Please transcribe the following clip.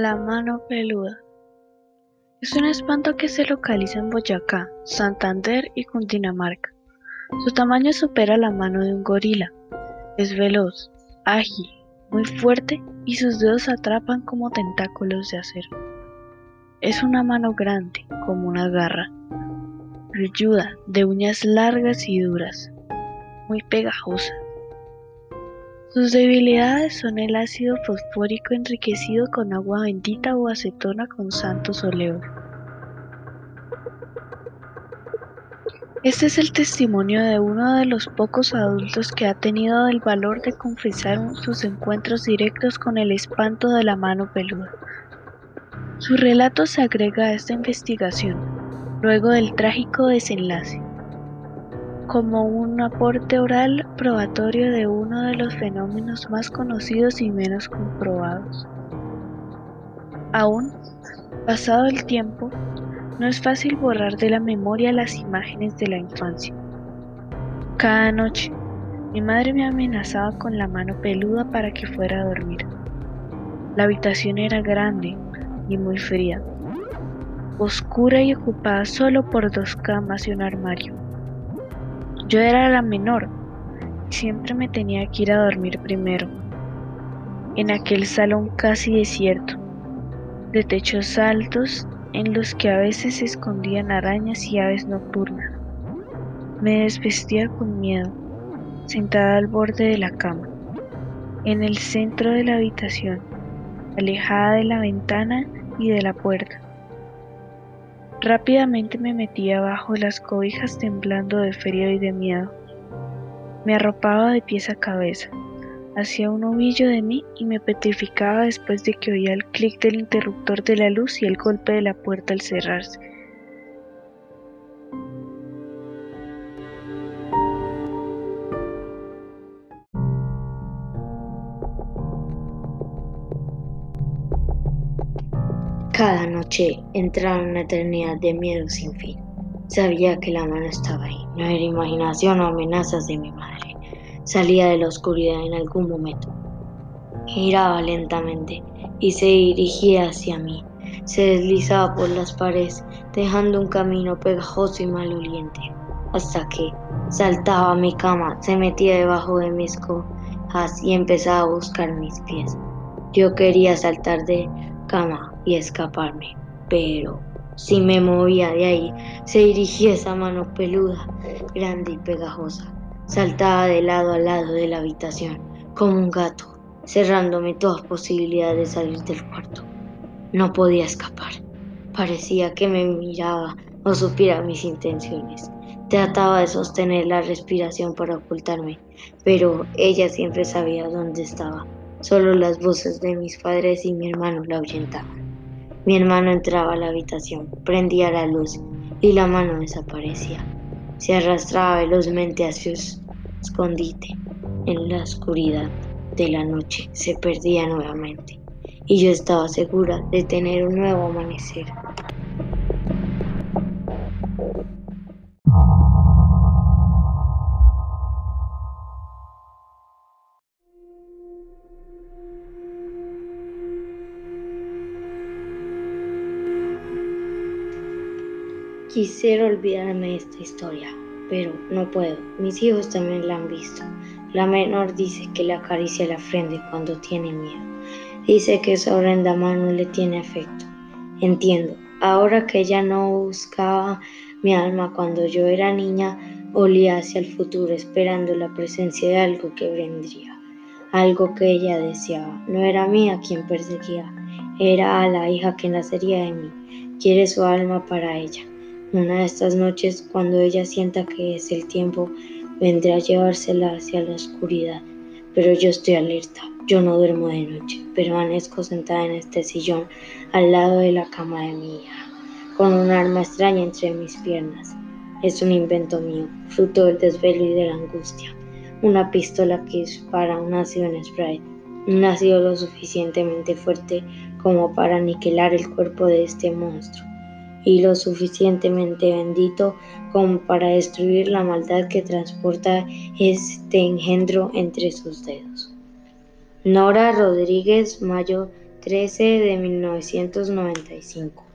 La mano peluda. Es un espanto que se localiza en Boyacá, Santander y Cundinamarca. Su tamaño supera la mano de un gorila. Es veloz, ágil, muy fuerte y sus dedos atrapan como tentáculos de acero. Es una mano grande, como una garra, velluda, de uñas largas y duras, muy pegajosa. Sus debilidades son el ácido fosfórico enriquecido con agua bendita o acetona con santos óleos. Este es el testimonio de uno de los pocos adultos que ha tenido el valor de confesar sus encuentros directos con el espanto de la mano peluda. Su relato se agrega a esta investigación, luego del trágico desenlace, como un aporte oral probatorio de uno de los fenómenos más conocidos y menos comprobados. Aún, pasado el tiempo, no es fácil borrar de la memoria las imágenes de la infancia. Cada noche, mi madre me amenazaba con la mano peluda para que fuera a dormir. La habitación era grande y muy fría, oscura y ocupada solo por dos camas y un armario. Yo era la menor y siempre me tenía que ir a dormir primero, en aquel salón casi desierto, de techos altos en los que a veces se escondían arañas y aves nocturnas. Me desvestía con miedo, sentada al borde de la cama, en el centro de la habitación, alejada de la ventana y de la puerta. Rápidamente me metía bajo las cobijas temblando de frío y de miedo. Me arropaba de pies a cabeza hacía un ovillo de mí y me petrificaba después de que oía el clic del interruptor de la luz y el golpe de la puerta al cerrarse. Cada noche entraba una eternidad de miedo sin fin. Sabía que la mano estaba ahí, no era imaginación o amenazas de mi madre salía de la oscuridad en algún momento. Giraba lentamente y se dirigía hacia mí. Se deslizaba por las paredes, dejando un camino pegajoso y maloliente, hasta que saltaba a mi cama, se metía debajo de mis cojas y empezaba a buscar mis pies. Yo quería saltar de cama y escaparme, pero si me movía de ahí, se dirigía esa mano peluda, grande y pegajosa. Saltaba de lado a lado de la habitación, como un gato, cerrándome todas posibilidades de salir del cuarto. No podía escapar. Parecía que me miraba o supiera mis intenciones. Trataba de sostener la respiración para ocultarme, pero ella siempre sabía dónde estaba. Solo las voces de mis padres y mi hermano la ahuyentaban. Mi hermano entraba a la habitación, prendía la luz y la mano desaparecía se arrastraba velozmente hacia su escondite. En la oscuridad de la noche se perdía nuevamente y yo estaba segura de tener un nuevo amanecer. Quisiera olvidarme de esta historia, pero no puedo. Mis hijos también la han visto. La menor dice que le acaricia la frente cuando tiene miedo. Dice que esa horrenda mano le tiene afecto. Entiendo. Ahora que ella no buscaba mi alma cuando yo era niña, olía hacia el futuro esperando la presencia de algo que vendría, algo que ella deseaba. No era mía quien perseguía, era a la hija que nacería de mí. Quiere su alma para ella. Una de estas noches, cuando ella sienta que es el tiempo, vendrá a llevársela hacia la oscuridad. Pero yo estoy alerta, yo no duermo de noche, permanezco sentada en este sillón al lado de la cama de mi hija, con un arma extraña entre mis piernas. Es un invento mío, fruto del desvelo y de la angustia. Una pistola que dispara un ácido en spray, un ácido lo suficientemente fuerte como para aniquilar el cuerpo de este monstruo y lo suficientemente bendito como para destruir la maldad que transporta este engendro entre sus dedos. Nora Rodríguez Mayo, 13 de 1995.